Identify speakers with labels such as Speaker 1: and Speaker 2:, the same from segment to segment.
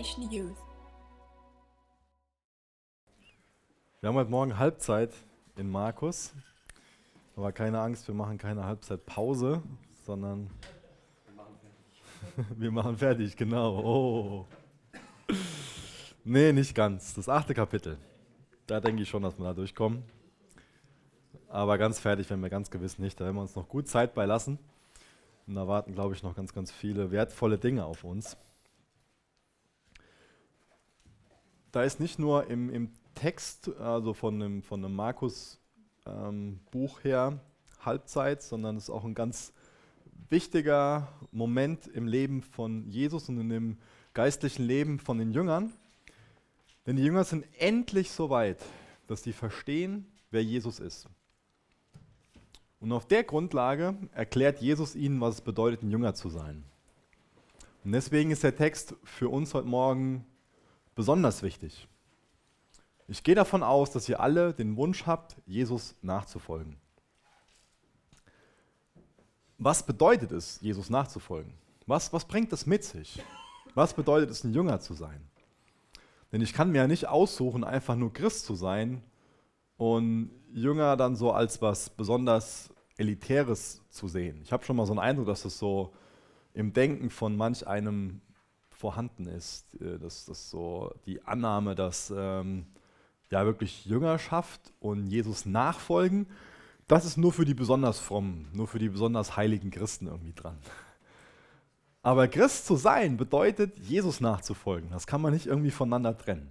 Speaker 1: Generation Youth.
Speaker 2: Wir haben heute Morgen Halbzeit in Markus. Aber keine Angst, wir machen keine Halbzeitpause, sondern wir machen fertig, genau. Oh. Nee, nicht ganz. Das achte Kapitel. Da denke ich schon, dass wir da durchkommen. Aber ganz fertig werden wir ganz gewiss nicht. Da werden wir uns noch gut Zeit beilassen. Und da warten, glaube ich, noch ganz, ganz viele wertvolle Dinge auf uns. Da ist nicht nur im, im Text, also von dem, von dem Markus ähm, her, Halbzeit, sondern es ist auch ein ganz wichtiger Moment im Leben von Jesus und in dem geistlichen Leben von den Jüngern. Denn die Jünger sind endlich so weit, dass sie verstehen, wer Jesus ist. Und auf der Grundlage erklärt Jesus ihnen, was es bedeutet, ein Jünger zu sein. Und deswegen ist der Text für uns heute Morgen besonders wichtig. Ich gehe davon aus, dass ihr alle den Wunsch habt, Jesus nachzufolgen. Was bedeutet es, Jesus nachzufolgen? Was, was bringt es mit sich? Was bedeutet es, ein Jünger zu sein? Denn ich kann mir ja nicht aussuchen, einfach nur Christ zu sein und Jünger dann so als was besonders Elitäres zu sehen. Ich habe schon mal so einen Eindruck, dass das so im Denken von manch einem vorhanden ist, äh, dass das so die Annahme, dass ähm, ja wirklich Jüngerschaft und Jesus nachfolgen, das ist nur für die besonders frommen, nur für die besonders heiligen Christen irgendwie dran. Aber Christ zu sein bedeutet, Jesus nachzufolgen. Das kann man nicht irgendwie voneinander trennen.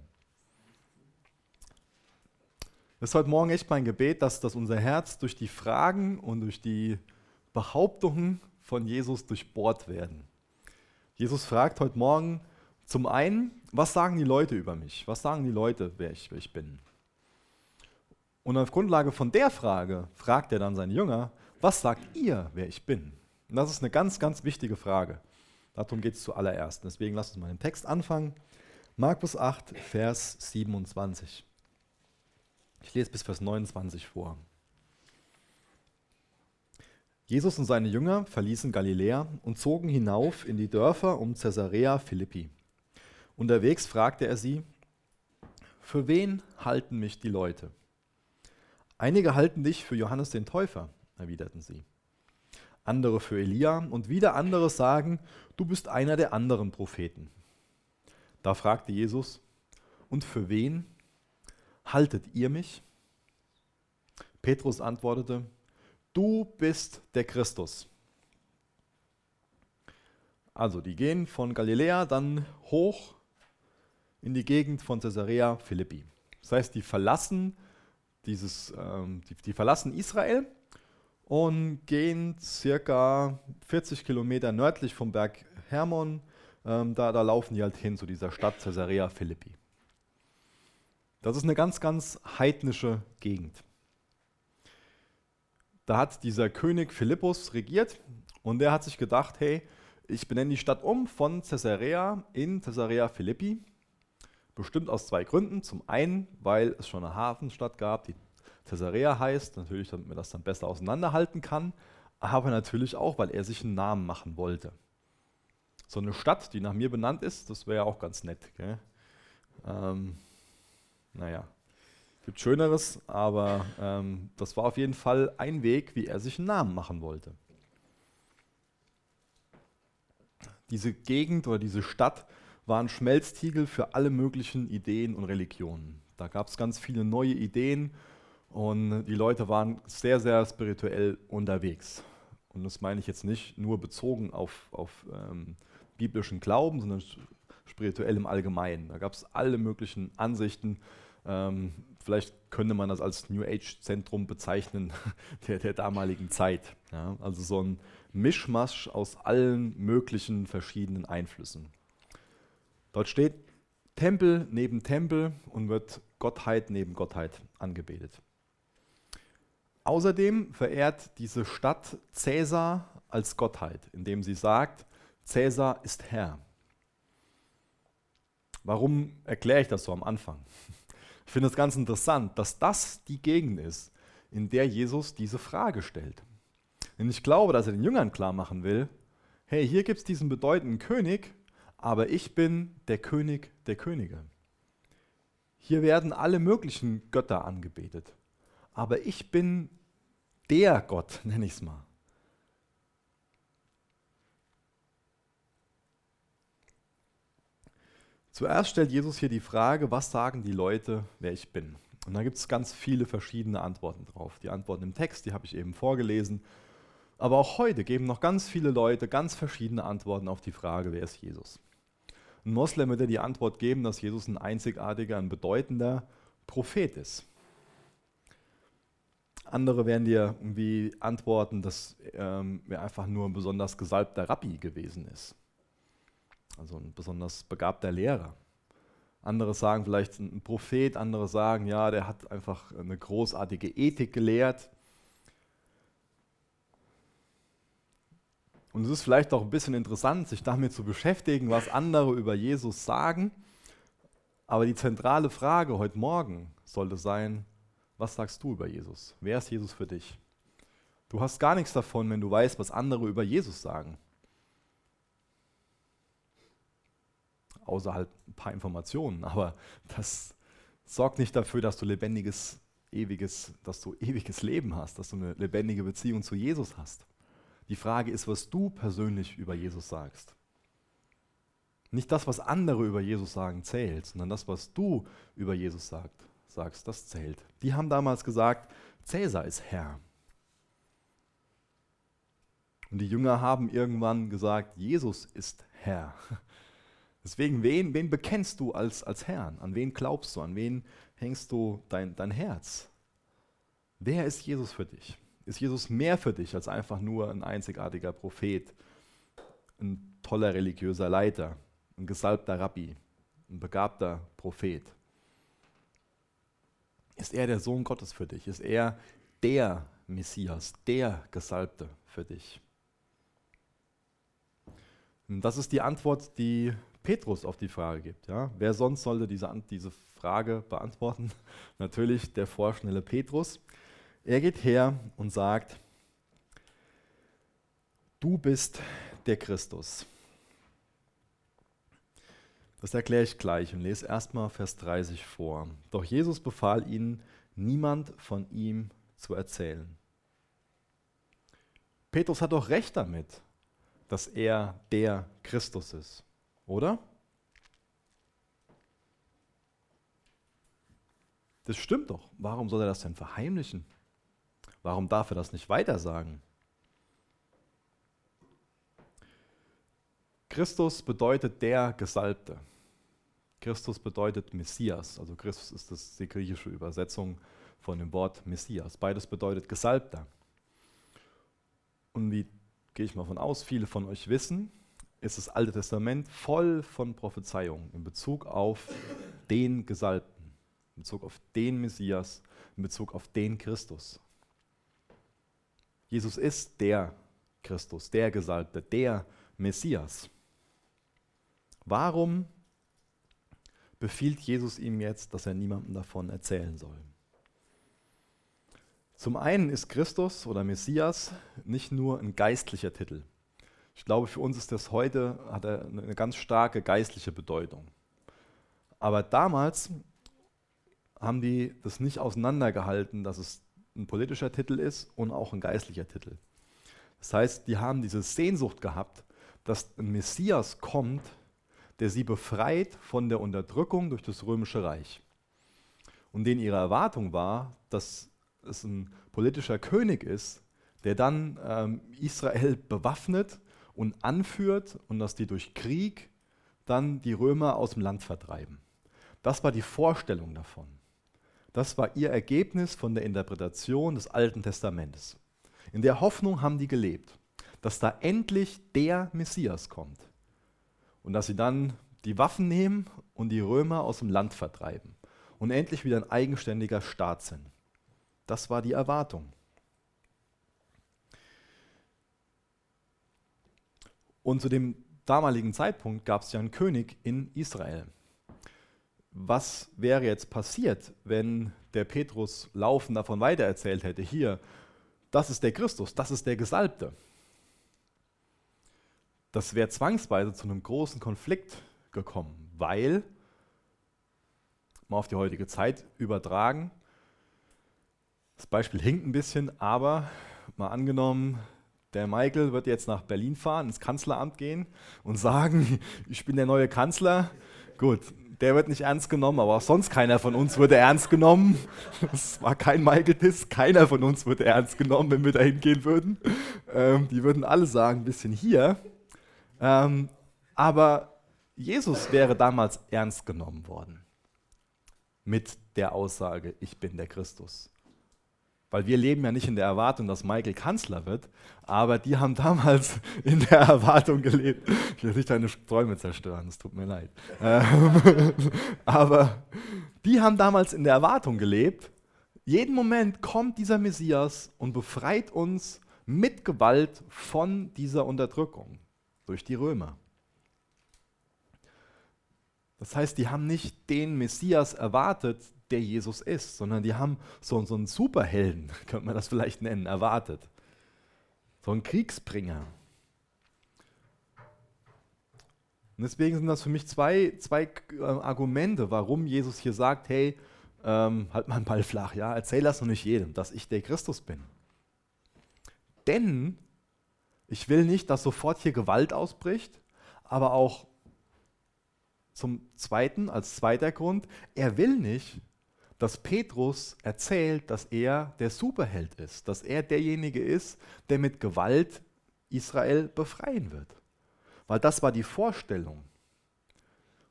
Speaker 2: Das ist heute Morgen echt mein Gebet, dass, dass unser Herz durch die Fragen und durch die Behauptungen von Jesus durchbohrt werden. Jesus fragt heute Morgen zum einen, was sagen die Leute über mich? Was sagen die Leute, wer ich, wer ich bin? Und auf Grundlage von der Frage fragt er dann seine Jünger, was sagt ihr, wer ich bin? Und das ist eine ganz, ganz wichtige Frage. Darum geht es zuallererst. Deswegen lasst uns mal den Text anfangen. Markus 8, Vers 27. Ich lese bis Vers 29 vor. Jesus und seine Jünger verließen Galiläa und zogen hinauf in die Dörfer um Caesarea Philippi. Unterwegs fragte er sie, für wen halten mich die Leute? Einige halten dich für Johannes den Täufer, erwiderten sie. Andere für Elia und wieder andere sagen, du bist einer der anderen Propheten. Da fragte Jesus, und für wen haltet ihr mich? Petrus antwortete, du bist der Christus. Also, die gehen von Galiläa dann hoch in die Gegend von Caesarea Philippi. Das heißt, die verlassen, dieses, ähm, die, die verlassen Israel und gehen circa 40 Kilometer nördlich vom Berg Hermon. Ähm, da, da laufen die halt hin zu dieser Stadt Caesarea Philippi. Das ist eine ganz, ganz heidnische Gegend. Da hat dieser König Philippus regiert und der hat sich gedacht, hey, ich benenne die Stadt um von Caesarea in Caesarea Philippi. Bestimmt aus zwei Gründen. Zum einen, weil es schon eine Hafenstadt gab, die Caesarea heißt, natürlich, damit man das dann besser auseinanderhalten kann, aber natürlich auch, weil er sich einen Namen machen wollte. So eine Stadt, die nach mir benannt ist, das wäre ja auch ganz nett. Ähm, naja, gibt Schöneres, aber ähm, das war auf jeden Fall ein Weg, wie er sich einen Namen machen wollte. Diese Gegend oder diese Stadt war ein Schmelztiegel für alle möglichen Ideen und Religionen. Da gab es ganz viele neue Ideen und die Leute waren sehr, sehr spirituell unterwegs. Und das meine ich jetzt nicht nur bezogen auf, auf ähm, biblischen Glauben, sondern spirituell im Allgemeinen. Da gab es alle möglichen Ansichten, ähm, vielleicht könnte man das als New Age-Zentrum bezeichnen der, der damaligen Zeit. Ja? Also so ein Mischmasch aus allen möglichen verschiedenen Einflüssen. Dort steht Tempel neben Tempel und wird Gottheit neben Gottheit angebetet. Außerdem verehrt diese Stadt Cäsar als Gottheit, indem sie sagt, Cäsar ist Herr. Warum erkläre ich das so am Anfang? Ich finde es ganz interessant, dass das die Gegend ist, in der Jesus diese Frage stellt. Denn ich glaube, dass er den Jüngern klar machen will, hey, hier gibt es diesen bedeutenden König, aber ich bin der König der Könige. Hier werden alle möglichen Götter angebetet, aber ich bin der Gott, nenne ich es mal. Zuerst stellt Jesus hier die Frage, was sagen die Leute, wer ich bin? Und da gibt es ganz viele verschiedene Antworten drauf. Die Antworten im Text, die habe ich eben vorgelesen. Aber auch heute geben noch ganz viele Leute ganz verschiedene Antworten auf die Frage, wer ist Jesus? Ein Moslem würde die Antwort geben, dass Jesus ein einzigartiger, ein bedeutender Prophet ist. Andere werden dir irgendwie antworten, dass ähm, er einfach nur ein besonders gesalbter Rabbi gewesen ist. Also ein besonders begabter Lehrer. Andere sagen vielleicht ein Prophet, andere sagen, ja, der hat einfach eine großartige Ethik gelehrt. Und es ist vielleicht auch ein bisschen interessant, sich damit zu beschäftigen, was andere über Jesus sagen. Aber die zentrale Frage heute Morgen sollte sein, was sagst du über Jesus? Wer ist Jesus für dich? Du hast gar nichts davon, wenn du weißt, was andere über Jesus sagen. Außer halt ein paar Informationen. Aber das sorgt nicht dafür, dass du lebendiges, ewiges, dass du ewiges Leben hast, dass du eine lebendige Beziehung zu Jesus hast. Die Frage ist, was du persönlich über Jesus sagst. Nicht das, was andere über Jesus sagen, zählt, sondern das, was du über Jesus sagt, sagst, das zählt. Die haben damals gesagt, Cäsar ist Herr. Und die Jünger haben irgendwann gesagt, Jesus ist Herr. Deswegen, wen, wen bekennst du als, als Herrn? An wen glaubst du? An wen hängst du dein, dein Herz? Wer ist Jesus für dich? ist Jesus mehr für dich als einfach nur ein einzigartiger Prophet, ein toller religiöser Leiter, ein gesalbter Rabbi, ein begabter Prophet. Ist er der Sohn Gottes für dich? Ist er der Messias, der Gesalbte für dich? Und das ist die Antwort, die Petrus auf die Frage gibt. Ja? Wer sonst sollte diese, diese Frage beantworten? Natürlich der vorschnelle Petrus. Er geht her und sagt, du bist der Christus. Das erkläre ich gleich und lese erstmal Vers 30 vor. Doch Jesus befahl ihnen, niemand von ihm zu erzählen. Petrus hat doch recht damit, dass er der Christus ist, oder? Das stimmt doch. Warum soll er das denn verheimlichen? Warum darf er das nicht weiter sagen? Christus bedeutet der Gesalbte. Christus bedeutet Messias. Also Christus ist das die griechische Übersetzung von dem Wort Messias. Beides bedeutet Gesalbter. Und wie gehe ich mal von aus, viele von euch wissen, ist das Alte Testament voll von Prophezeiungen in Bezug auf den Gesalbten, in Bezug auf den Messias, in Bezug auf den Christus. Jesus ist der Christus, der Gesalbte, der Messias. Warum befiehlt Jesus ihm jetzt, dass er niemandem davon erzählen soll? Zum einen ist Christus oder Messias nicht nur ein geistlicher Titel. Ich glaube, für uns ist das heute, hat eine ganz starke geistliche Bedeutung. Aber damals haben die das nicht auseinandergehalten, dass es ein politischer Titel ist und auch ein geistlicher Titel. Das heißt, die haben diese Sehnsucht gehabt, dass ein Messias kommt, der sie befreit von der Unterdrückung durch das römische Reich. Und denen ihre Erwartung war, dass es ein politischer König ist, der dann ähm, Israel bewaffnet und anführt und dass die durch Krieg dann die Römer aus dem Land vertreiben. Das war die Vorstellung davon. Das war ihr Ergebnis von der Interpretation des Alten Testamentes. In der Hoffnung haben die gelebt, dass da endlich der Messias kommt und dass sie dann die Waffen nehmen und die Römer aus dem Land vertreiben und endlich wieder ein eigenständiger Staat sind. Das war die Erwartung. Und zu dem damaligen Zeitpunkt gab es ja einen König in Israel was wäre jetzt passiert, wenn der Petrus laufend davon weitererzählt hätte, hier, das ist der Christus, das ist der Gesalbte. das wäre zwangsweise zu einem großen Konflikt gekommen, weil, mal auf die heutige Zeit übertragen, das Beispiel hinkt ein bisschen, aber mal angenommen, der Michael wird jetzt nach Berlin fahren, ins Kanzleramt gehen und sagen, ich bin der neue Kanzler. Gut, der wird nicht ernst genommen, aber auch sonst keiner von uns wurde ernst genommen. Es war kein Michael-Diss, keiner von uns wurde ernst genommen, wenn wir da hingehen würden. Ähm, die würden alle sagen, ein bisschen hier. Ähm, aber Jesus wäre damals ernst genommen worden mit der Aussage, ich bin der Christus. Weil wir leben ja nicht in der Erwartung, dass Michael Kanzler wird, aber die haben damals in der Erwartung gelebt. Ich will nicht deine Träume zerstören, es tut mir leid. Ähm, aber die haben damals in der Erwartung gelebt, jeden Moment kommt dieser Messias und befreit uns mit Gewalt von dieser Unterdrückung durch die Römer. Das heißt, die haben nicht den Messias erwartet, der Jesus ist, sondern die haben so, so einen Superhelden, könnte man das vielleicht nennen, erwartet. So einen Kriegsbringer. Und deswegen sind das für mich zwei, zwei äh, Argumente, warum Jesus hier sagt, hey, ähm, halt mal einen Ball flach, ja, erzähl das noch nicht jedem, dass ich der Christus bin. Denn ich will nicht, dass sofort hier Gewalt ausbricht, aber auch zum Zweiten, als zweiter Grund, er will nicht, dass Petrus erzählt, dass er der Superheld ist, dass er derjenige ist, der mit Gewalt Israel befreien wird. Weil das war die Vorstellung.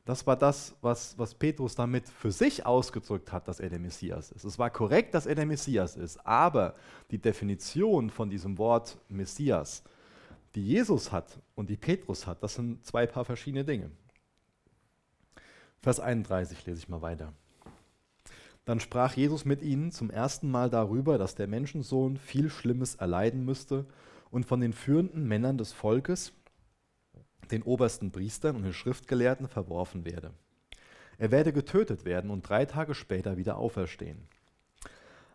Speaker 2: Das war das, was, was Petrus damit für sich ausgedrückt hat, dass er der Messias ist. Es war korrekt, dass er der Messias ist, aber die Definition von diesem Wort Messias, die Jesus hat und die Petrus hat, das sind zwei paar verschiedene Dinge. Vers 31 lese ich mal weiter. Dann sprach Jesus mit ihnen zum ersten Mal darüber, dass der Menschensohn viel Schlimmes erleiden müsste und von den führenden Männern des Volkes, den obersten Priestern und den Schriftgelehrten verworfen werde. Er werde getötet werden und drei Tage später wieder auferstehen.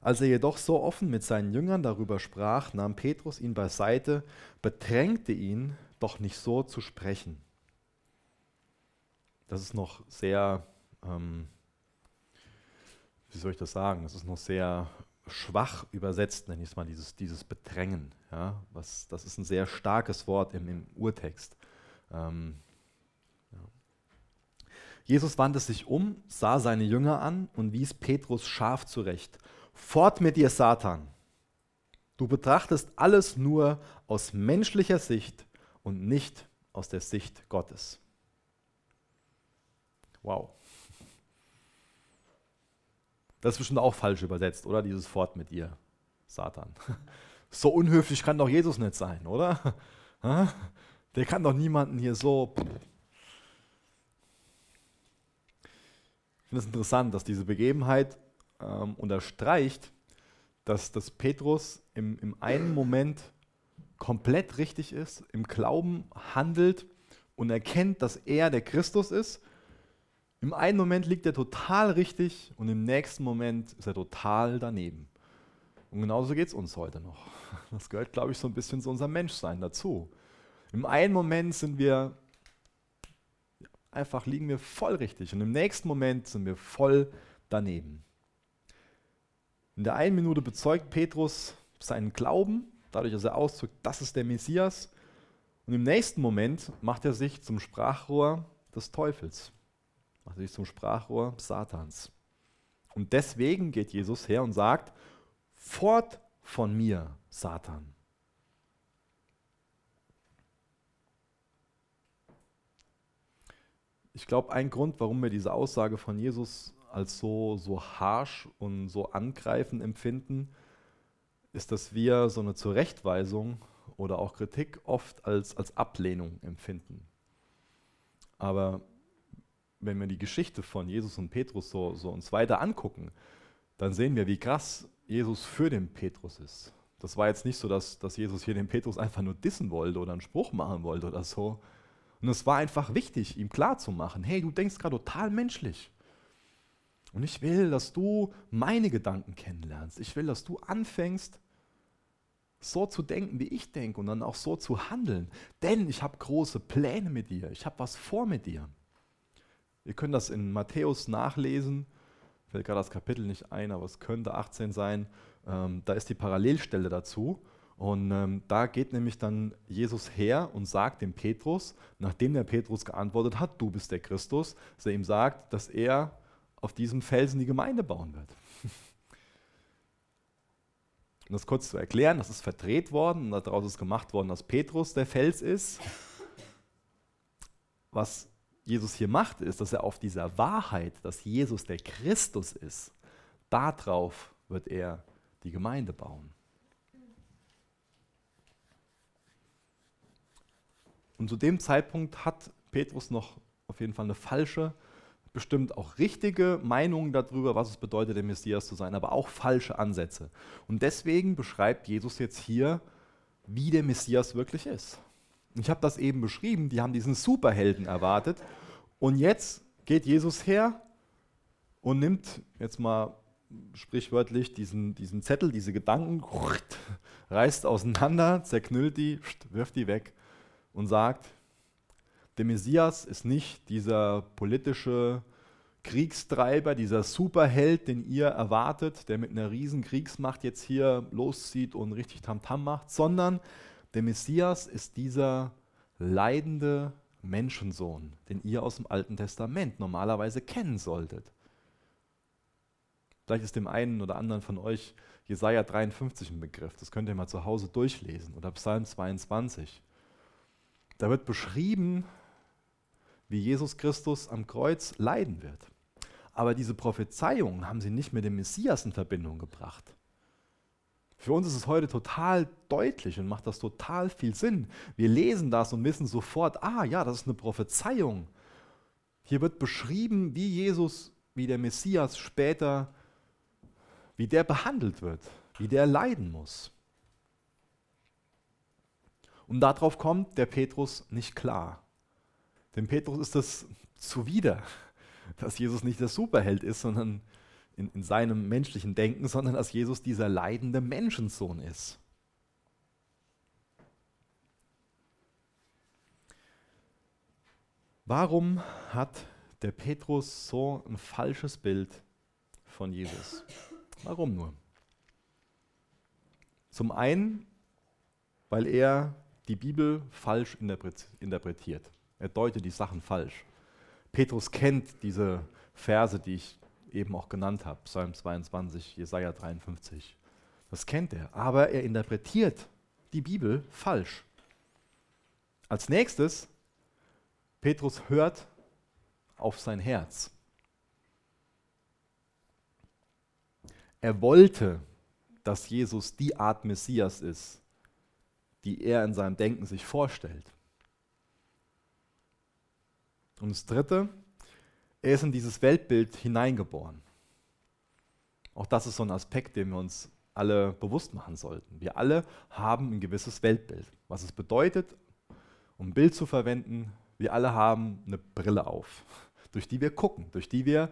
Speaker 2: Als er jedoch so offen mit seinen Jüngern darüber sprach, nahm Petrus ihn beiseite, bedrängte ihn, doch nicht so zu sprechen. Das ist noch sehr ähm, wie soll ich das sagen, das ist noch sehr schwach übersetzt, nenne ich es mal, dieses, dieses Bedrängen. Ja? Was, das ist ein sehr starkes Wort im, im Urtext. Ähm, ja. Jesus wandte sich um, sah seine Jünger an und wies Petrus scharf zurecht. Fort mit dir, Satan! Du betrachtest alles nur aus menschlicher Sicht und nicht aus der Sicht Gottes. Wow. Das ist bestimmt auch falsch übersetzt, oder? Dieses Fort mit ihr, Satan. So unhöflich kann doch Jesus nicht sein, oder? Der kann doch niemanden hier so. Ich finde es interessant, dass diese Begebenheit ähm, unterstreicht, dass, dass Petrus im, im einen Moment komplett richtig ist, im Glauben handelt und erkennt, dass er der Christus ist im einen Moment liegt er total richtig und im nächsten Moment ist er total daneben. Und genauso geht es uns heute noch. Das gehört, glaube ich, so ein bisschen zu unserem Menschsein dazu. Im einen Moment sind wir einfach liegen wir voll richtig und im nächsten Moment sind wir voll daneben. In der einen Minute bezeugt Petrus seinen Glauben, dadurch, dass er ausdrückt, das ist der Messias. Und im nächsten Moment macht er sich zum Sprachrohr des Teufels macht sich zum Sprachrohr Satans. Und deswegen geht Jesus her und sagt, fort von mir, Satan. Ich glaube, ein Grund, warum wir diese Aussage von Jesus als so, so harsh und so angreifend empfinden, ist, dass wir so eine Zurechtweisung oder auch Kritik oft als, als Ablehnung empfinden. Aber wenn wir die Geschichte von Jesus und Petrus so, so uns weiter angucken, dann sehen wir, wie krass Jesus für den Petrus ist. Das war jetzt nicht so, dass, dass Jesus hier den Petrus einfach nur dissen wollte oder einen Spruch machen wollte oder so. Und es war einfach wichtig, ihm klarzumachen, hey, du denkst gerade total menschlich. Und ich will, dass du meine Gedanken kennenlernst. Ich will, dass du anfängst, so zu denken, wie ich denke und dann auch so zu handeln. Denn ich habe große Pläne mit dir. Ich habe was vor mit dir. Ihr könnt das in Matthäus nachlesen. Fällt gerade das Kapitel nicht ein, aber es könnte 18 sein. Ähm, da ist die Parallelstelle dazu. Und ähm, da geht nämlich dann Jesus her und sagt dem Petrus, nachdem der Petrus geantwortet hat, du bist der Christus, dass er ihm sagt, dass er auf diesem Felsen die Gemeinde bauen wird. Um das kurz zu erklären, das ist verdreht worden und daraus ist gemacht worden, dass Petrus der Fels ist. Was Jesus hier macht, ist, dass er auf dieser Wahrheit, dass Jesus der Christus ist, darauf wird er die Gemeinde bauen. Und zu dem Zeitpunkt hat Petrus noch auf jeden Fall eine falsche bestimmt auch richtige Meinungen darüber, was es bedeutet, der Messias zu sein, aber auch falsche Ansätze. Und deswegen beschreibt Jesus jetzt hier, wie der Messias wirklich ist. Ich habe das eben beschrieben, die haben diesen Superhelden erwartet. Und jetzt geht Jesus her und nimmt jetzt mal sprichwörtlich diesen, diesen Zettel, diese Gedanken, reißt auseinander, zerknüllt die, wirft die weg und sagt, der Messias ist nicht dieser politische Kriegstreiber, dieser Superheld, den ihr erwartet, der mit einer riesen Kriegsmacht jetzt hier loszieht und richtig Tamtam macht, sondern der Messias ist dieser leidende Menschensohn, den ihr aus dem Alten Testament normalerweise kennen solltet. Vielleicht ist dem einen oder anderen von euch Jesaja 53 ein Begriff. Das könnt ihr mal zu Hause durchlesen. Oder Psalm 22. Da wird beschrieben, wie Jesus Christus am Kreuz leiden wird. Aber diese Prophezeiungen haben sie nicht mit dem Messias in Verbindung gebracht. Für uns ist es heute total deutlich und macht das total viel Sinn. Wir lesen das und wissen sofort, ah ja, das ist eine Prophezeiung. Hier wird beschrieben, wie Jesus, wie der Messias später, wie der behandelt wird, wie der leiden muss. Und darauf kommt der Petrus nicht klar. Dem Petrus ist das zuwider, dass Jesus nicht der Superheld ist, sondern in, in seinem menschlichen Denken, sondern dass Jesus dieser leidende Menschensohn ist. Warum hat der Petrus so ein falsches Bild von Jesus? Warum nur? Zum einen, weil er die Bibel falsch interpretiert. Er deutet die Sachen falsch. Petrus kennt diese Verse, die ich eben auch genannt habe, Psalm 22, Jesaja 53. Das kennt er, aber er interpretiert die Bibel falsch. Als nächstes, Petrus hört auf sein Herz. Er wollte, dass Jesus die Art Messias ist, die er in seinem Denken sich vorstellt. Und das Dritte, er ist in dieses Weltbild hineingeboren. Auch das ist so ein Aspekt, den wir uns alle bewusst machen sollten. Wir alle haben ein gewisses Weltbild. Was es bedeutet, um ein Bild zu verwenden, wir alle haben eine Brille auf, durch die wir gucken, durch die wir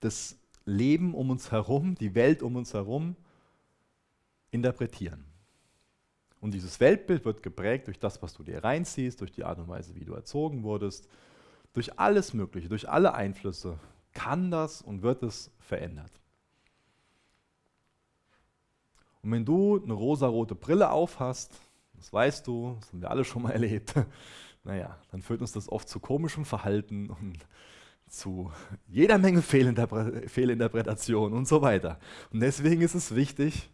Speaker 2: das Leben um uns herum, die Welt um uns herum interpretieren. Und dieses Weltbild wird geprägt durch das, was du dir reinziehst, durch die Art und Weise, wie du erzogen wurdest, durch alles Mögliche, durch alle Einflüsse kann das und wird es verändert. Und wenn du eine rosarote Brille aufhast, das weißt du, das haben wir alle schon mal erlebt, naja, dann führt uns das oft zu komischem Verhalten und zu jeder Menge Fehlinterpre Fehlinterpretationen und so weiter. Und deswegen ist es wichtig,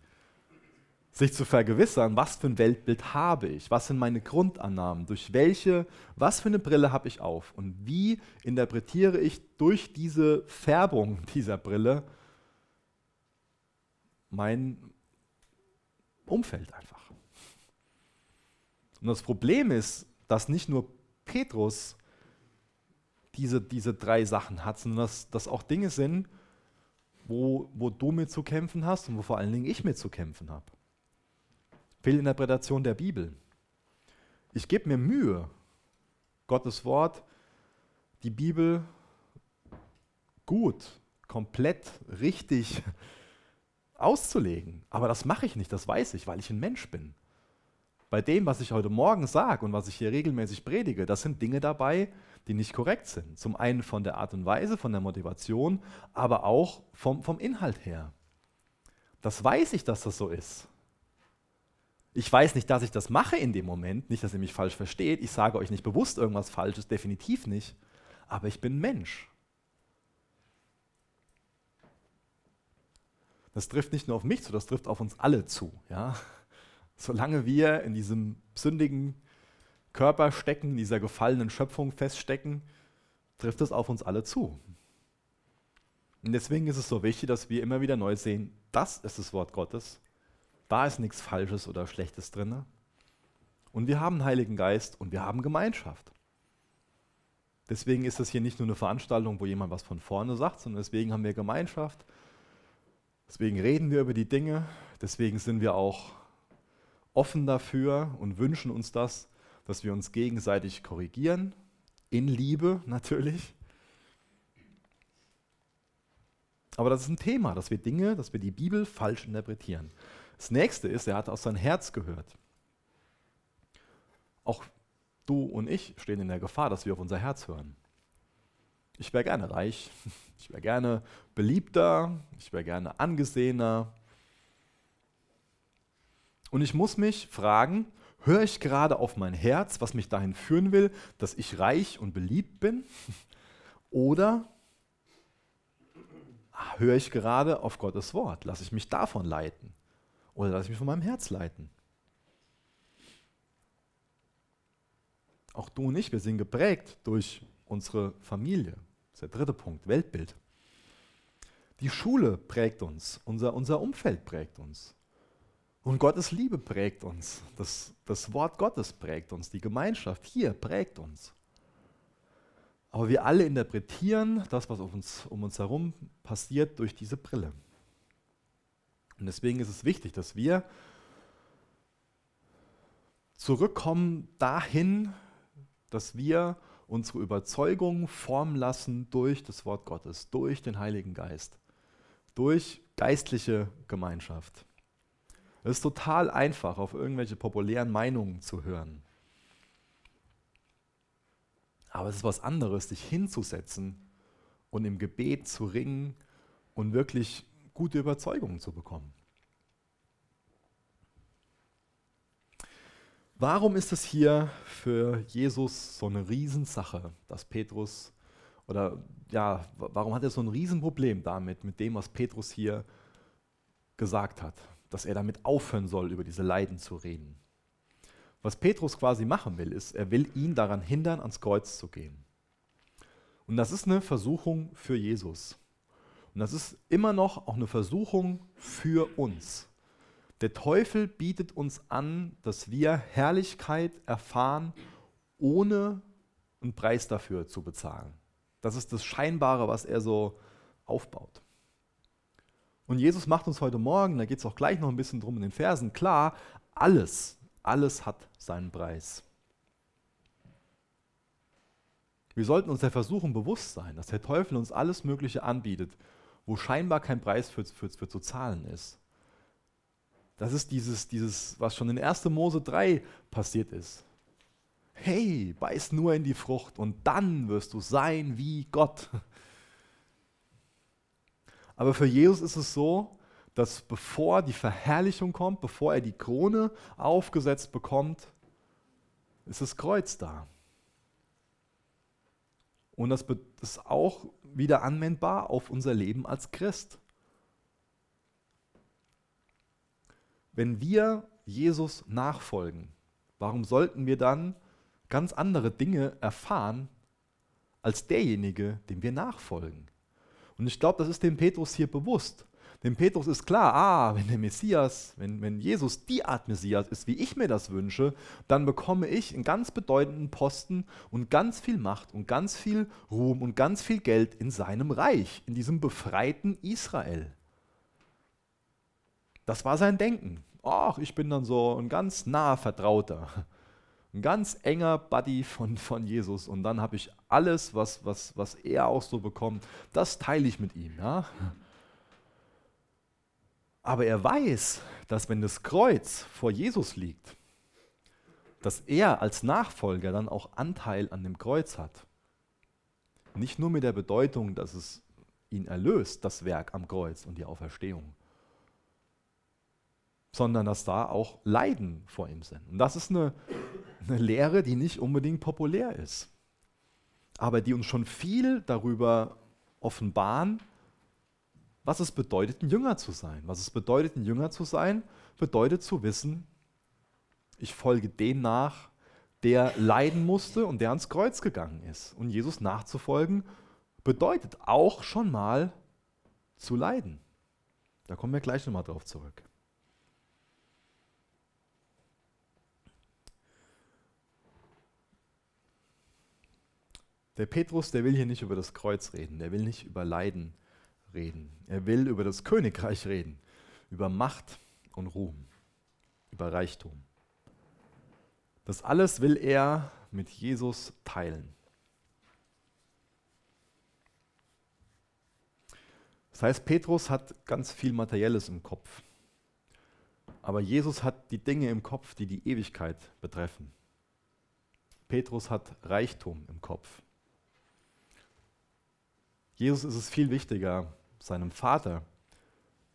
Speaker 2: sich zu vergewissern, was für ein Weltbild habe ich, was sind meine Grundannahmen, durch welche, was für eine Brille habe ich auf und wie interpretiere ich durch diese Färbung dieser Brille mein Umfeld einfach. Und das Problem ist, dass nicht nur Petrus diese, diese drei Sachen hat, sondern dass das auch Dinge sind, wo, wo du mit zu kämpfen hast und wo vor allen Dingen ich mit zu kämpfen habe. Fehlinterpretation der Bibel. Ich gebe mir Mühe, Gottes Wort, die Bibel gut, komplett, richtig auszulegen. Aber das mache ich nicht, das weiß ich, weil ich ein Mensch bin. bei dem, was ich heute Morgen sage und was ich hier regelmäßig predige, das sind Dinge dabei, die nicht korrekt sind. Zum einen von der Art und Weise, von der Motivation, aber auch vom, vom Inhalt her. Das weiß ich, dass das so ist. Ich weiß nicht, dass ich das mache in dem Moment, nicht, dass ihr mich falsch versteht. Ich sage euch nicht bewusst irgendwas Falsches, definitiv nicht. Aber ich bin Mensch. Das trifft nicht nur auf mich zu, das trifft auf uns alle zu. Ja? Solange wir in diesem sündigen Körper stecken, in dieser gefallenen Schöpfung feststecken, trifft es auf uns alle zu. Und deswegen ist es so wichtig, dass wir immer wieder neu sehen, das ist das Wort Gottes. Da ist nichts Falsches oder Schlechtes drin. Und wir haben Heiligen Geist und wir haben Gemeinschaft. Deswegen ist das hier nicht nur eine Veranstaltung, wo jemand was von vorne sagt, sondern deswegen haben wir Gemeinschaft. Deswegen reden wir über die Dinge. Deswegen sind wir auch offen dafür und wünschen uns das, dass wir uns gegenseitig korrigieren, in Liebe natürlich. Aber das ist ein Thema, dass wir Dinge, dass wir die Bibel falsch interpretieren. Das nächste ist, er hat aus sein Herz gehört. Auch du und ich stehen in der Gefahr, dass wir auf unser Herz hören. Ich wäre gerne reich, ich wäre gerne beliebter, ich wäre gerne angesehener, und ich muss mich fragen, höre ich gerade auf mein Herz, was mich dahin führen will, dass ich reich und beliebt bin? Oder höre ich gerade auf Gottes Wort? Lasse ich mich davon leiten? Oder lasse ich mich von meinem Herz leiten? Auch du und ich, wir sind geprägt durch unsere Familie. Das ist der dritte Punkt, Weltbild. Die Schule prägt uns, unser, unser Umfeld prägt uns. Und Gottes Liebe prägt uns. Das, das Wort Gottes prägt uns. Die Gemeinschaft hier prägt uns. Aber wir alle interpretieren das, was uns, um uns herum passiert, durch diese Brille. Und deswegen ist es wichtig, dass wir zurückkommen dahin, dass wir unsere Überzeugung formen lassen durch das Wort Gottes, durch den Heiligen Geist, durch geistliche Gemeinschaft. Es ist total einfach, auf irgendwelche populären Meinungen zu hören. Aber es ist was anderes, sich hinzusetzen und im Gebet zu ringen und wirklich gute Überzeugungen zu bekommen. Warum ist es hier für Jesus so eine Riesensache, dass Petrus, oder ja, warum hat er so ein Riesenproblem damit, mit dem, was Petrus hier gesagt hat? dass er damit aufhören soll, über diese Leiden zu reden. Was Petrus quasi machen will, ist, er will ihn daran hindern, ans Kreuz zu gehen. Und das ist eine Versuchung für Jesus. Und das ist immer noch auch eine Versuchung für uns. Der Teufel bietet uns an, dass wir Herrlichkeit erfahren, ohne einen Preis dafür zu bezahlen. Das ist das Scheinbare, was er so aufbaut. Und Jesus macht uns heute Morgen, da geht es auch gleich noch ein bisschen drum in den Versen, klar, alles, alles hat seinen Preis. Wir sollten uns der Versuchung bewusst sein, dass der Teufel uns alles Mögliche anbietet, wo scheinbar kein Preis für, für, für zu zahlen ist. Das ist dieses, dieses, was schon in 1. Mose 3 passiert ist. Hey, beiß nur in die Frucht und dann wirst du sein wie Gott. Aber für Jesus ist es so, dass bevor die Verherrlichung kommt, bevor er die Krone aufgesetzt bekommt, ist das Kreuz da. Und das ist auch wieder anwendbar auf unser Leben als Christ. Wenn wir Jesus nachfolgen, warum sollten wir dann ganz andere Dinge erfahren als derjenige, dem wir nachfolgen? Und ich glaube, das ist dem Petrus hier bewusst. Dem Petrus ist klar, ah, wenn der Messias, wenn, wenn Jesus die Art Messias ist, wie ich mir das wünsche, dann bekomme ich einen ganz bedeutenden Posten und ganz viel Macht und ganz viel Ruhm und ganz viel Geld in seinem Reich, in diesem befreiten Israel. Das war sein Denken. Ach, ich bin dann so ein ganz naher Vertrauter ein ganz enger Buddy von, von Jesus und dann habe ich alles, was, was, was er auch so bekommt, das teile ich mit ihm. Ja? Aber er weiß, dass wenn das Kreuz vor Jesus liegt, dass er als Nachfolger dann auch Anteil an dem Kreuz hat. Nicht nur mit der Bedeutung, dass es ihn erlöst, das Werk am Kreuz und die Auferstehung, sondern dass da auch Leiden vor ihm sind. Und das ist eine, eine Lehre, die nicht unbedingt populär ist, aber die uns schon viel darüber offenbaren, was es bedeutet, ein Jünger zu sein. Was es bedeutet, ein Jünger zu sein, bedeutet zu wissen, ich folge dem nach, der leiden musste und der ans Kreuz gegangen ist. Und Jesus nachzufolgen bedeutet auch schon mal zu leiden. Da kommen wir gleich nochmal drauf zurück. Der Petrus, der will hier nicht über das Kreuz reden, der will nicht über Leiden reden. Er will über das Königreich reden, über Macht und Ruhm, über Reichtum. Das alles will er mit Jesus teilen. Das heißt, Petrus hat ganz viel Materielles im Kopf. Aber Jesus hat die Dinge im Kopf, die die Ewigkeit betreffen. Petrus hat Reichtum im Kopf. Jesus ist es viel wichtiger, seinem Vater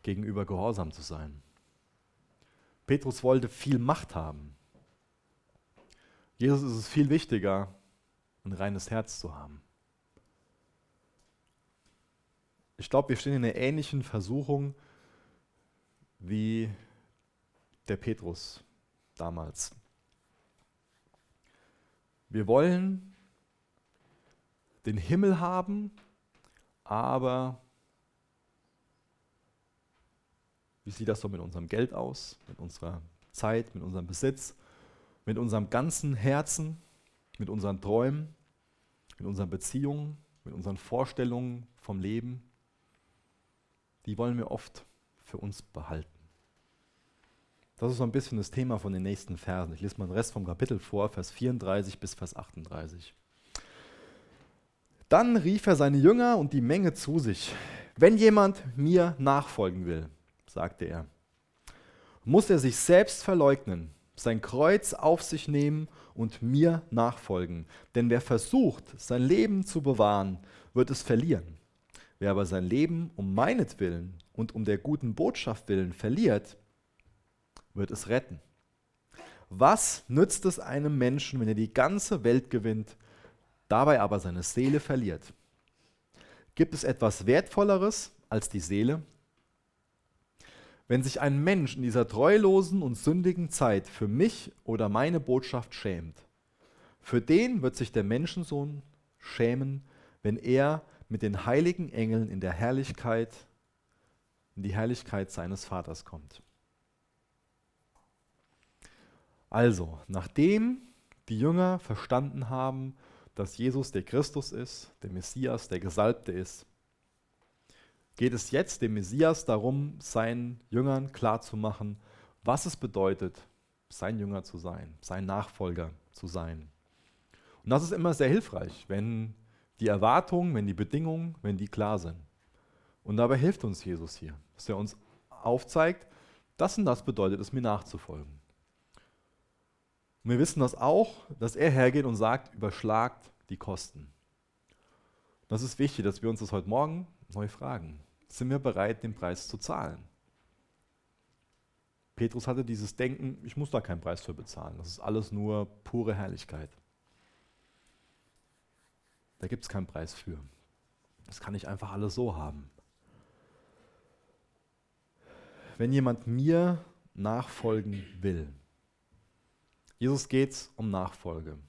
Speaker 2: gegenüber gehorsam zu sein. Petrus wollte viel Macht haben. Jesus ist es viel wichtiger, ein reines Herz zu haben. Ich glaube, wir stehen in einer ähnlichen Versuchung wie der Petrus damals. Wir wollen den Himmel haben, aber Wie sieht das so mit unserem Geld aus, mit unserer Zeit, mit unserem Besitz, mit unserem ganzen Herzen, mit unseren Träumen, mit unseren Beziehungen, mit unseren Vorstellungen vom Leben? Die wollen wir oft für uns behalten. Das ist so ein bisschen das Thema von den nächsten Versen. Ich lese mal den Rest vom Kapitel vor, Vers 34 bis Vers 38. Dann rief er seine Jünger und die Menge zu sich. Wenn jemand mir nachfolgen will, sagte er, muss er sich selbst verleugnen, sein Kreuz auf sich nehmen und mir nachfolgen. Denn wer versucht, sein Leben zu bewahren, wird es verlieren. Wer aber sein Leben um meinetwillen und um der guten Botschaft willen verliert, wird es retten. Was nützt es einem Menschen, wenn er die ganze Welt gewinnt, dabei aber seine Seele verliert? Gibt es etwas Wertvolleres als die Seele? Wenn sich ein Mensch in dieser treulosen und sündigen Zeit für mich oder meine Botschaft schämt, für den wird sich der Menschensohn schämen, wenn er mit den heiligen Engeln in der Herrlichkeit, in die Herrlichkeit seines Vaters kommt. Also, nachdem die Jünger verstanden haben, dass Jesus der Christus ist, der Messias, der Gesalbte ist, geht es jetzt dem Messias darum, seinen Jüngern klarzumachen, was es bedeutet, sein Jünger zu sein, sein Nachfolger zu sein. Und das ist immer sehr hilfreich, wenn die Erwartungen, wenn die Bedingungen, wenn die klar sind. Und dabei hilft uns Jesus hier, dass er uns aufzeigt, das und das bedeutet es, mir nachzufolgen. Und wir wissen das auch, dass er hergeht und sagt, überschlagt die Kosten. Das ist wichtig, dass wir uns das heute Morgen neu fragen. Sind wir bereit, den Preis zu zahlen? Petrus hatte dieses Denken, ich muss da keinen Preis für bezahlen. Das ist alles nur pure Herrlichkeit. Da gibt es keinen Preis für. Das kann ich einfach alles so haben. Wenn jemand mir nachfolgen will, Jesus geht es um Nachfolge.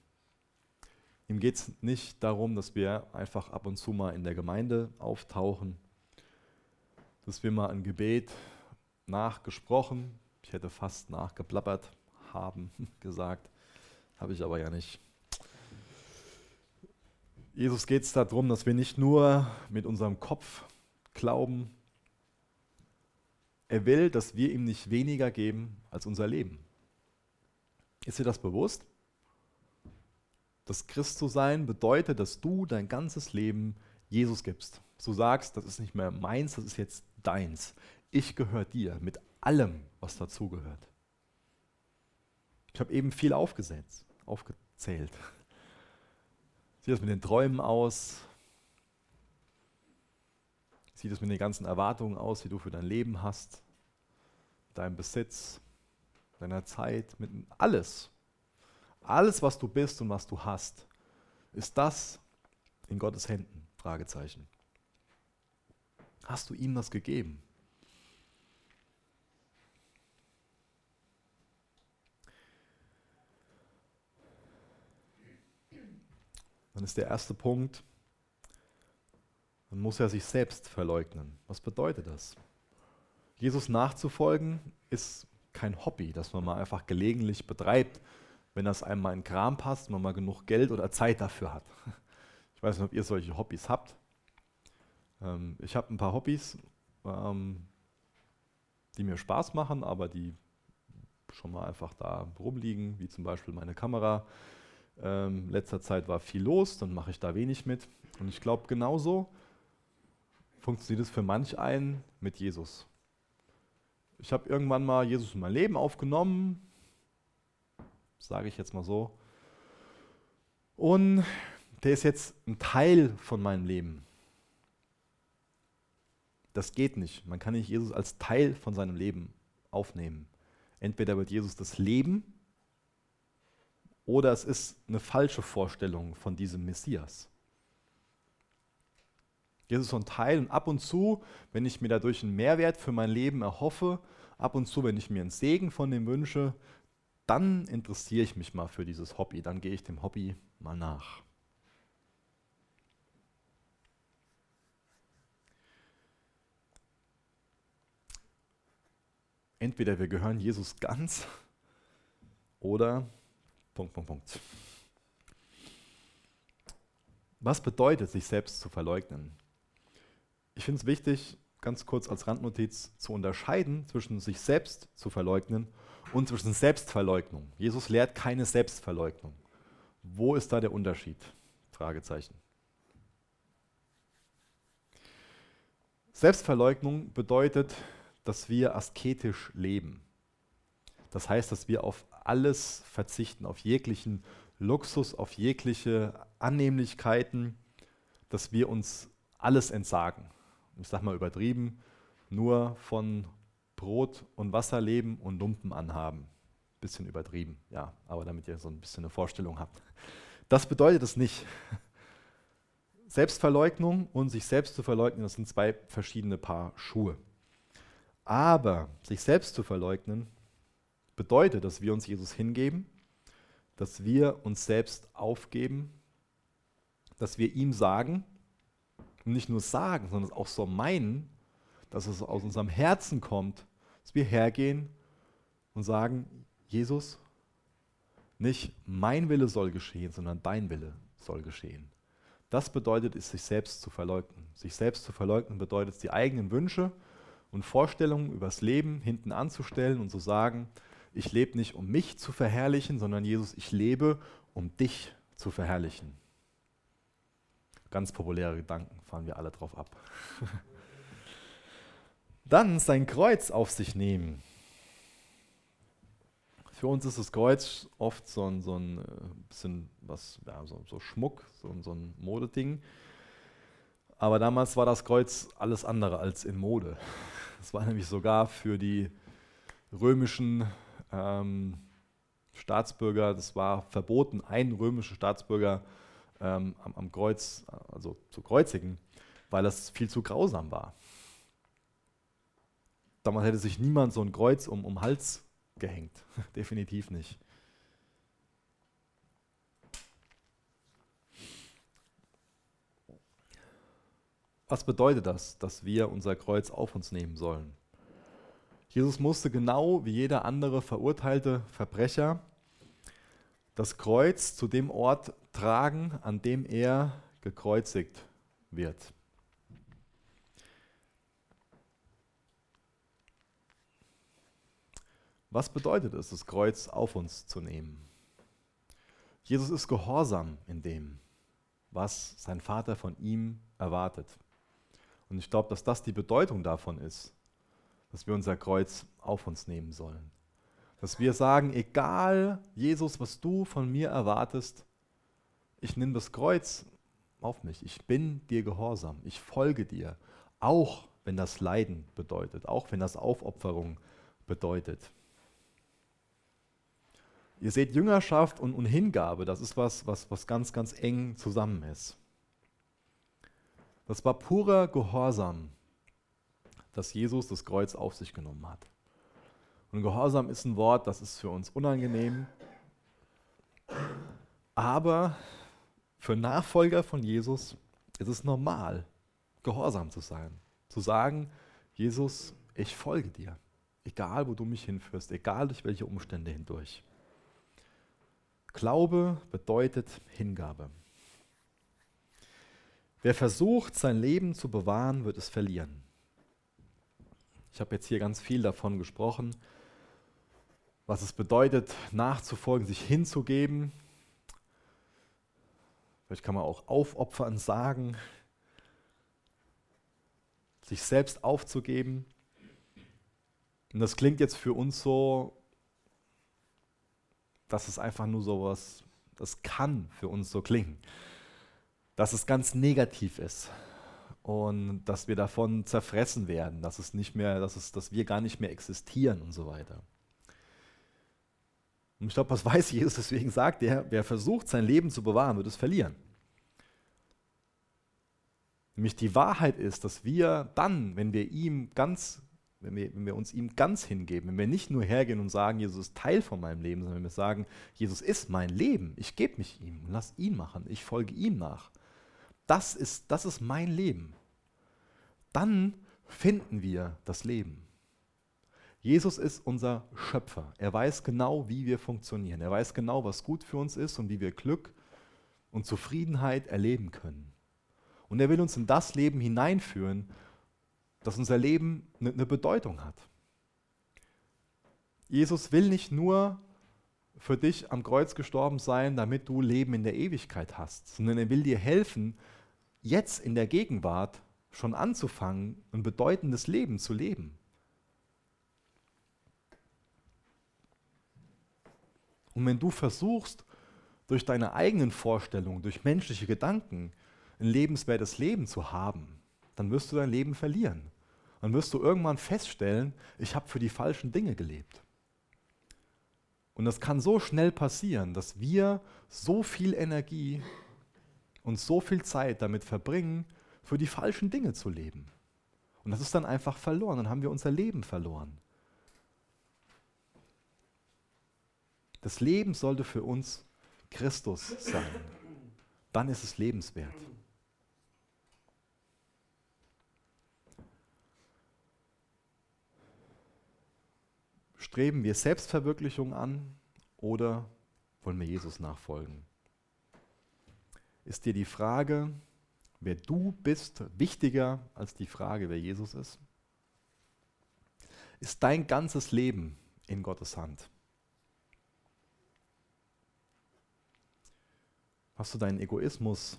Speaker 2: Ihm geht es nicht darum, dass wir einfach ab und zu mal in der Gemeinde auftauchen, dass wir mal ein Gebet nachgesprochen, ich hätte fast nachgeplappert haben gesagt, habe ich aber ja nicht. Jesus geht es darum, dass wir nicht nur mit unserem Kopf glauben, er will, dass wir ihm nicht weniger geben als unser Leben. Ist dir das bewusst? Das Christ zu sein bedeutet, dass du dein ganzes Leben Jesus gibst. Du sagst, das ist nicht mehr meins, das ist jetzt deins. Ich gehöre dir mit allem, was dazugehört. Ich habe eben viel aufgesetzt, aufgezählt. Sieht das mit den Träumen aus? Sieht es mit den ganzen Erwartungen aus, die du für dein Leben hast, deinem Besitz, deiner Zeit, mit alles. Alles, was du bist und was du hast, ist das in Gottes Händen? Fragezeichen. Hast du ihm das gegeben? Dann ist der erste Punkt, dann muss er sich selbst verleugnen. Was bedeutet das? Jesus nachzufolgen ist kein Hobby, das man mal einfach gelegentlich betreibt, wenn das einem mal in Kram passt, man mal genug Geld oder Zeit dafür hat. Ich weiß nicht, ob ihr solche Hobbys habt. Ähm, ich habe ein paar Hobbys, ähm, die mir Spaß machen, aber die schon mal einfach da rumliegen, wie zum Beispiel meine Kamera. Ähm, letzter Zeit war viel los, dann mache ich da wenig mit. Und ich glaube, genauso funktioniert es für manch einen mit Jesus. Ich habe irgendwann mal Jesus in mein Leben aufgenommen, sage ich jetzt mal so. Und der ist jetzt ein Teil von meinem Leben. Das geht nicht. Man kann nicht Jesus als Teil von seinem Leben aufnehmen. Entweder wird Jesus das Leben oder es ist eine falsche Vorstellung von diesem Messias. Jesus ist so ein Teil und ab und zu, wenn ich mir dadurch einen Mehrwert für mein Leben erhoffe, ab und zu, wenn ich mir einen Segen von dem wünsche, dann interessiere ich mich mal für dieses Hobby, dann gehe ich dem Hobby mal nach. Entweder wir gehören Jesus ganz oder Punkt, Punkt, Punkt. Was bedeutet, sich selbst zu verleugnen? Ich finde es wichtig, ganz kurz als Randnotiz zu unterscheiden zwischen sich selbst zu verleugnen und zwischen Selbstverleugnung. Jesus lehrt keine Selbstverleugnung. Wo ist da der Unterschied? Fragezeichen. Selbstverleugnung bedeutet, dass wir asketisch leben. Das heißt, dass wir auf alles verzichten, auf jeglichen Luxus, auf jegliche Annehmlichkeiten, dass wir uns alles entsagen. Ich sage mal übertrieben, nur von Brot und Wasser leben und Lumpen anhaben. Bisschen übertrieben, ja, aber damit ihr so ein bisschen eine Vorstellung habt. Das bedeutet es nicht. Selbstverleugnung und sich selbst zu verleugnen, das sind zwei verschiedene Paar Schuhe. Aber sich selbst zu verleugnen bedeutet, dass wir uns Jesus hingeben, dass wir uns selbst aufgeben, dass wir ihm sagen, und nicht nur sagen, sondern auch so meinen, dass es aus unserem Herzen kommt, dass wir hergehen und sagen, Jesus, nicht mein Wille soll geschehen, sondern dein Wille soll geschehen. Das bedeutet es, sich selbst zu verleugnen. Sich selbst zu verleugnen bedeutet, die eigenen Wünsche und Vorstellungen übers Leben hinten anzustellen und zu sagen, ich lebe nicht, um mich zu verherrlichen, sondern Jesus, ich lebe, um dich zu verherrlichen. Ganz populäre Gedanken, fahren wir alle drauf ab. Dann sein Kreuz auf sich nehmen. Für uns ist das Kreuz oft so ein, so ein äh, bisschen was, ja, so, so Schmuck, so, so ein Modeding. Aber damals war das Kreuz alles andere als in Mode. Es war nämlich sogar für die römischen ähm, Staatsbürger, das war verboten, einen römischen Staatsbürger ähm, am, am Kreuz, also zu kreuzigen, weil das viel zu grausam war. Damals hätte sich niemand so ein Kreuz um, um Hals gehängt. Definitiv nicht. Was bedeutet das, dass wir unser Kreuz auf uns nehmen sollen? Jesus musste genau wie jeder andere verurteilte Verbrecher das Kreuz zu dem Ort tragen, an dem er gekreuzigt wird. Was bedeutet es, das Kreuz auf uns zu nehmen? Jesus ist gehorsam in dem, was sein Vater von ihm erwartet. Und ich glaube, dass das die Bedeutung davon ist, dass wir unser Kreuz auf uns nehmen sollen. Dass wir sagen, egal Jesus, was du von mir erwartest, ich nehme das Kreuz auf mich. Ich bin dir gehorsam. Ich folge dir. Auch wenn das Leiden bedeutet, auch wenn das Aufopferung bedeutet. Ihr seht, Jüngerschaft und, Hingabe, das ist was, was, was ganz, ganz eng zusammen ist. Das war purer Gehorsam, dass Jesus das Kreuz auf sich genommen hat. Und Gehorsam ist ein Wort, das ist für uns unangenehm. Aber für Nachfolger von Jesus ist es normal, gehorsam zu sein. Zu sagen, Jesus, ich folge dir, egal wo du mich hinführst, egal durch welche Umstände hindurch. Glaube bedeutet Hingabe. Wer versucht, sein Leben zu bewahren, wird es verlieren. Ich habe jetzt hier ganz viel davon gesprochen, was es bedeutet, nachzufolgen, sich hinzugeben. Vielleicht kann man auch aufopfern sagen, sich selbst aufzugeben. Und das klingt jetzt für uns so, dass es einfach nur so was, das kann für uns so klingen, dass es ganz negativ ist und dass wir davon zerfressen werden, dass es nicht mehr, dass, es, dass wir gar nicht mehr existieren und so weiter. Und ich glaube, was weiß Jesus, deswegen sagt er, wer versucht, sein Leben zu bewahren, wird es verlieren. Nämlich die Wahrheit ist, dass wir dann, wenn wir ihm ganz wenn wir, wenn wir uns ihm ganz hingeben, wenn wir nicht nur hergehen und sagen, Jesus ist Teil von meinem Leben, sondern wenn wir sagen, Jesus ist mein Leben, ich gebe mich ihm und lass ihn machen, ich folge ihm nach. Das ist, das ist mein Leben. Dann finden wir das Leben. Jesus ist unser Schöpfer. Er weiß genau, wie wir funktionieren. Er weiß genau, was gut für uns ist und wie wir Glück und Zufriedenheit erleben können. Und er will uns in das Leben hineinführen, dass unser Leben eine ne Bedeutung hat. Jesus will nicht nur für dich am Kreuz gestorben sein, damit du Leben in der Ewigkeit hast, sondern er will dir helfen, jetzt in der Gegenwart schon anzufangen, ein bedeutendes Leben zu leben. Und wenn du versuchst, durch deine eigenen Vorstellungen, durch menschliche Gedanken ein lebenswertes Leben zu haben, dann wirst du dein Leben verlieren dann wirst du irgendwann feststellen, ich habe für die falschen Dinge gelebt. Und das kann so schnell passieren, dass wir so viel Energie und so viel Zeit damit verbringen, für die falschen Dinge zu leben. Und das ist dann einfach verloren, dann haben wir unser Leben verloren. Das Leben sollte für uns Christus sein. Dann ist es lebenswert. Streben wir Selbstverwirklichung an oder wollen wir Jesus nachfolgen? Ist dir die Frage, wer du bist, wichtiger als die Frage, wer Jesus ist? Ist dein ganzes Leben in Gottes Hand? Hast du deinen Egoismus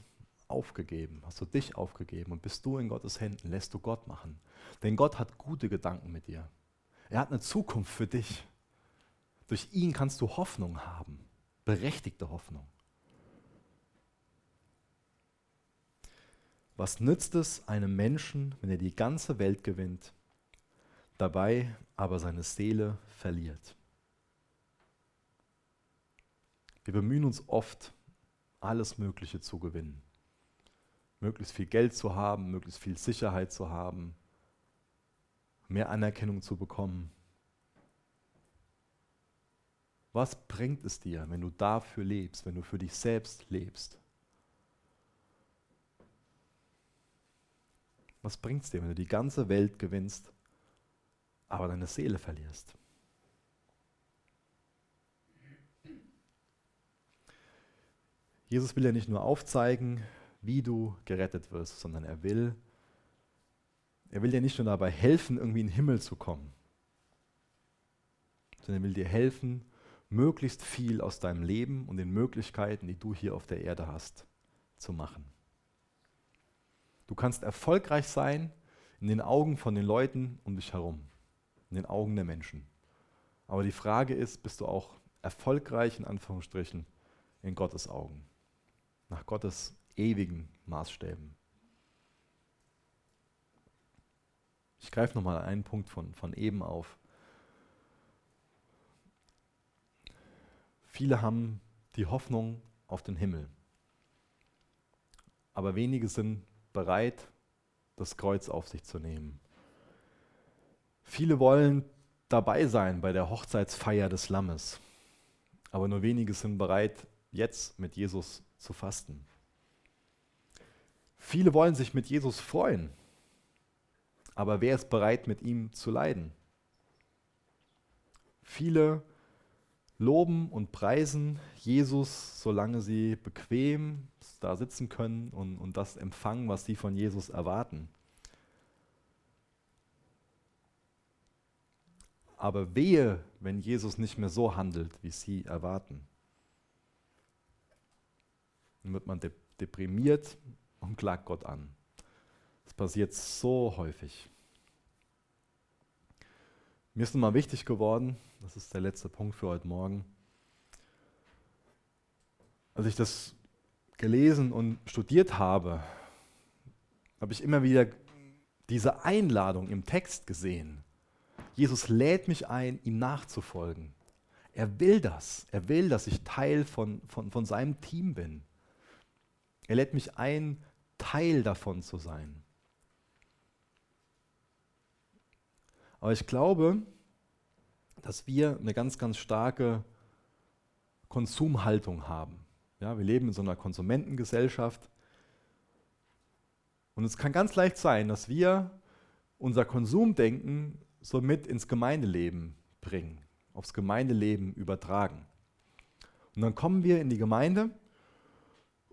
Speaker 2: aufgegeben? Hast du dich aufgegeben und bist du in Gottes Händen? Lässt du Gott machen? Denn Gott hat gute Gedanken mit dir. Er hat eine Zukunft für dich. Durch ihn kannst du Hoffnung haben, berechtigte Hoffnung. Was nützt es einem Menschen, wenn er die ganze Welt gewinnt, dabei aber seine Seele verliert? Wir bemühen uns oft, alles Mögliche zu gewinnen. Möglichst viel Geld zu haben, möglichst viel Sicherheit zu haben, mehr Anerkennung zu bekommen. Was bringt es dir, wenn du dafür lebst, wenn du für dich selbst lebst? Was bringt es dir, wenn du die ganze Welt gewinnst, aber deine Seele verlierst? Jesus will ja nicht nur aufzeigen, wie du gerettet wirst, sondern er will, er will dir nicht nur dabei helfen, irgendwie in den Himmel zu kommen, sondern er will dir helfen, möglichst viel aus deinem Leben und den Möglichkeiten, die du hier auf der Erde hast, zu machen. Du kannst erfolgreich sein in den Augen von den Leuten um dich herum, in den Augen der Menschen. Aber die Frage ist, bist du auch erfolgreich in Anführungsstrichen in Gottes Augen, nach Gottes ewigen Maßstäben? Ich greife nochmal einen Punkt von, von eben auf. Viele haben die Hoffnung auf den Himmel, aber wenige sind bereit, das Kreuz auf sich zu nehmen. Viele wollen dabei sein bei der Hochzeitsfeier des Lammes, aber nur wenige sind bereit, jetzt mit Jesus zu fasten. Viele wollen sich mit Jesus freuen, aber wer ist bereit, mit ihm zu leiden? Viele loben und preisen Jesus, solange sie bequem da sitzen können und, und das empfangen, was sie von Jesus erwarten. Aber wehe, wenn Jesus nicht mehr so handelt, wie sie erwarten. Dann wird man de deprimiert und klagt Gott an. Das passiert so häufig. Mir ist nochmal wichtig geworden, das ist der letzte Punkt für heute Morgen, als ich das gelesen und studiert habe, habe ich immer wieder diese Einladung im Text gesehen. Jesus lädt mich ein, ihm nachzufolgen. Er will das. Er will, dass ich Teil von, von, von seinem Team bin. Er lädt mich ein, Teil davon zu sein. Aber ich glaube, dass wir eine ganz, ganz starke Konsumhaltung haben. Ja, wir leben in so einer Konsumentengesellschaft. Und es kann ganz leicht sein, dass wir unser Konsumdenken so mit ins Gemeindeleben bringen, aufs Gemeindeleben übertragen. Und dann kommen wir in die Gemeinde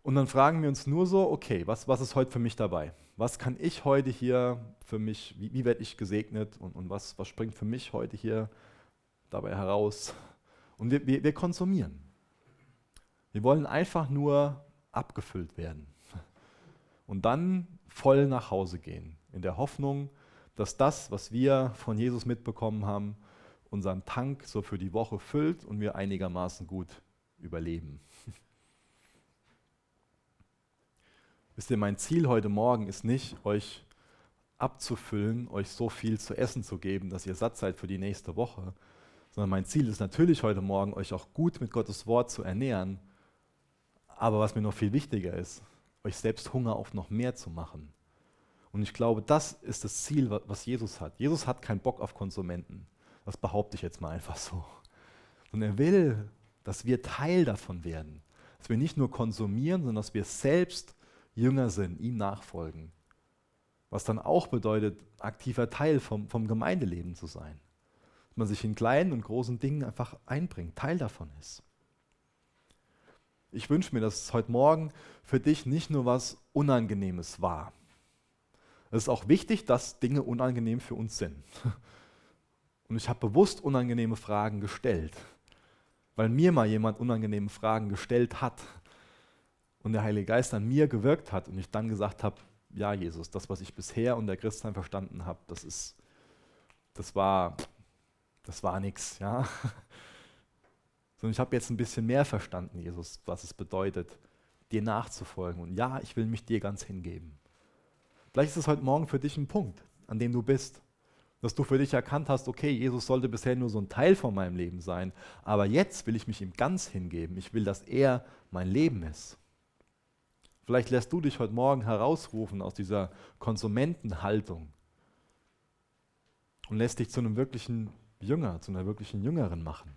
Speaker 2: und dann fragen wir uns nur so, okay, was, was ist heute für mich dabei? Was kann ich heute hier für mich, wie, wie werde ich gesegnet und, und was, was springt für mich heute hier dabei heraus? Und wir, wir, wir konsumieren. Wir wollen einfach nur abgefüllt werden und dann voll nach Hause gehen, in der Hoffnung, dass das, was wir von Jesus mitbekommen haben, unseren Tank so für die Woche füllt und wir einigermaßen gut überleben. Wisst ihr, mein Ziel heute Morgen ist nicht, euch abzufüllen, euch so viel zu essen zu geben, dass ihr satt seid für die nächste Woche, sondern mein Ziel ist natürlich heute Morgen, euch auch gut mit Gottes Wort zu ernähren aber was mir noch viel wichtiger ist, euch selbst Hunger auf noch mehr zu machen. Und ich glaube, das ist das Ziel, was Jesus hat. Jesus hat keinen Bock auf Konsumenten. Das behaupte ich jetzt mal einfach so. Und er will, dass wir Teil davon werden. Dass wir nicht nur konsumieren, sondern dass wir selbst Jünger sind, ihm nachfolgen. Was dann auch bedeutet, aktiver Teil vom, vom Gemeindeleben zu sein. Dass man sich in kleinen und großen Dingen einfach einbringt, Teil davon ist. Ich wünsche mir, dass es heute Morgen für dich nicht nur was Unangenehmes war. Es ist auch wichtig, dass Dinge unangenehm für uns sind. Und ich habe bewusst unangenehme Fragen gestellt, weil mir mal jemand unangenehme Fragen gestellt hat und der Heilige Geist an mir gewirkt hat und ich dann gesagt habe, ja Jesus, das, was ich bisher unter Christsein verstanden habe, das ist, das war, das war nichts, ja sondern ich habe jetzt ein bisschen mehr verstanden, Jesus, was es bedeutet, dir nachzufolgen. Und ja, ich will mich dir ganz hingeben. Vielleicht ist es heute Morgen für dich ein Punkt, an dem du bist, dass du für dich erkannt hast, okay, Jesus sollte bisher nur so ein Teil von meinem Leben sein, aber jetzt will ich mich ihm ganz hingeben. Ich will, dass er mein Leben ist. Vielleicht lässt du dich heute Morgen herausrufen aus dieser Konsumentenhaltung und lässt dich zu einem wirklichen Jünger, zu einer wirklichen Jüngerin machen.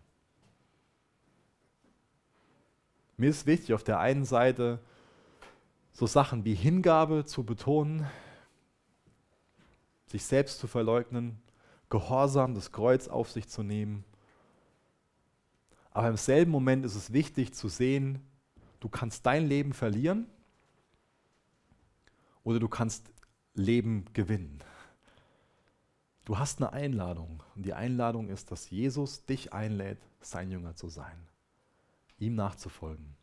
Speaker 2: Mir ist wichtig, auf der einen Seite so Sachen wie Hingabe zu betonen, sich selbst zu verleugnen, Gehorsam, das Kreuz auf sich zu nehmen. Aber im selben Moment ist es wichtig zu sehen, du kannst dein Leben verlieren oder du kannst Leben gewinnen. Du hast eine Einladung und die Einladung ist, dass Jesus dich einlädt, sein Jünger zu sein ihm nachzufolgen.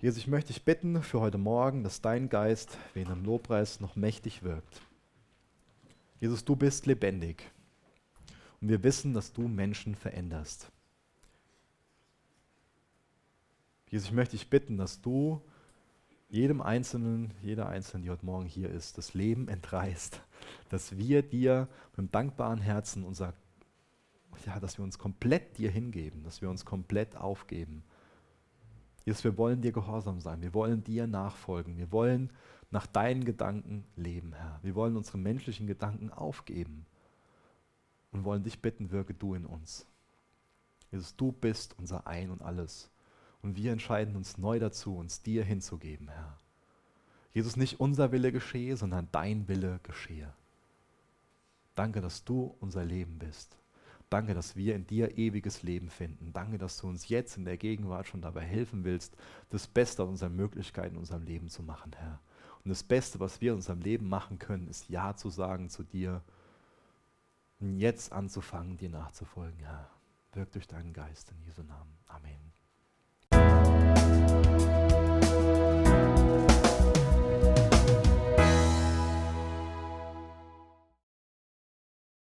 Speaker 2: Jesus, ich möchte dich bitten für heute Morgen, dass dein Geist während dem Lobpreis noch mächtig wirkt. Jesus, du bist lebendig. Und wir wissen, dass du Menschen veränderst. Jesus, ich möchte dich bitten, dass du jedem Einzelnen, jeder Einzelnen, die heute Morgen hier ist, das Leben entreißt. Dass wir dir mit einem dankbaren Herzen unser, ja, dass wir uns komplett dir hingeben, dass wir uns komplett aufgeben. Jesus, wir wollen dir gehorsam sein, wir wollen dir nachfolgen, wir wollen nach deinen Gedanken leben, Herr. Wir wollen unsere menschlichen Gedanken aufgeben und wollen dich bitten, wirke du in uns. Jesus, du bist unser Ein und alles. Und wir entscheiden uns neu dazu, uns dir hinzugeben, Herr. Jesus, nicht unser Wille geschehe, sondern dein Wille geschehe. Danke, dass du unser Leben bist. Danke, dass wir in dir ewiges Leben finden. Danke, dass du uns jetzt in der Gegenwart schon dabei helfen willst, das Beste aus unseren Möglichkeiten in unserem Leben zu machen, Herr. Und das Beste, was wir in unserem Leben machen können, ist Ja zu sagen zu dir und jetzt anzufangen, dir nachzufolgen, Herr. Wirk durch deinen Geist in Jesu Namen. Amen. thank you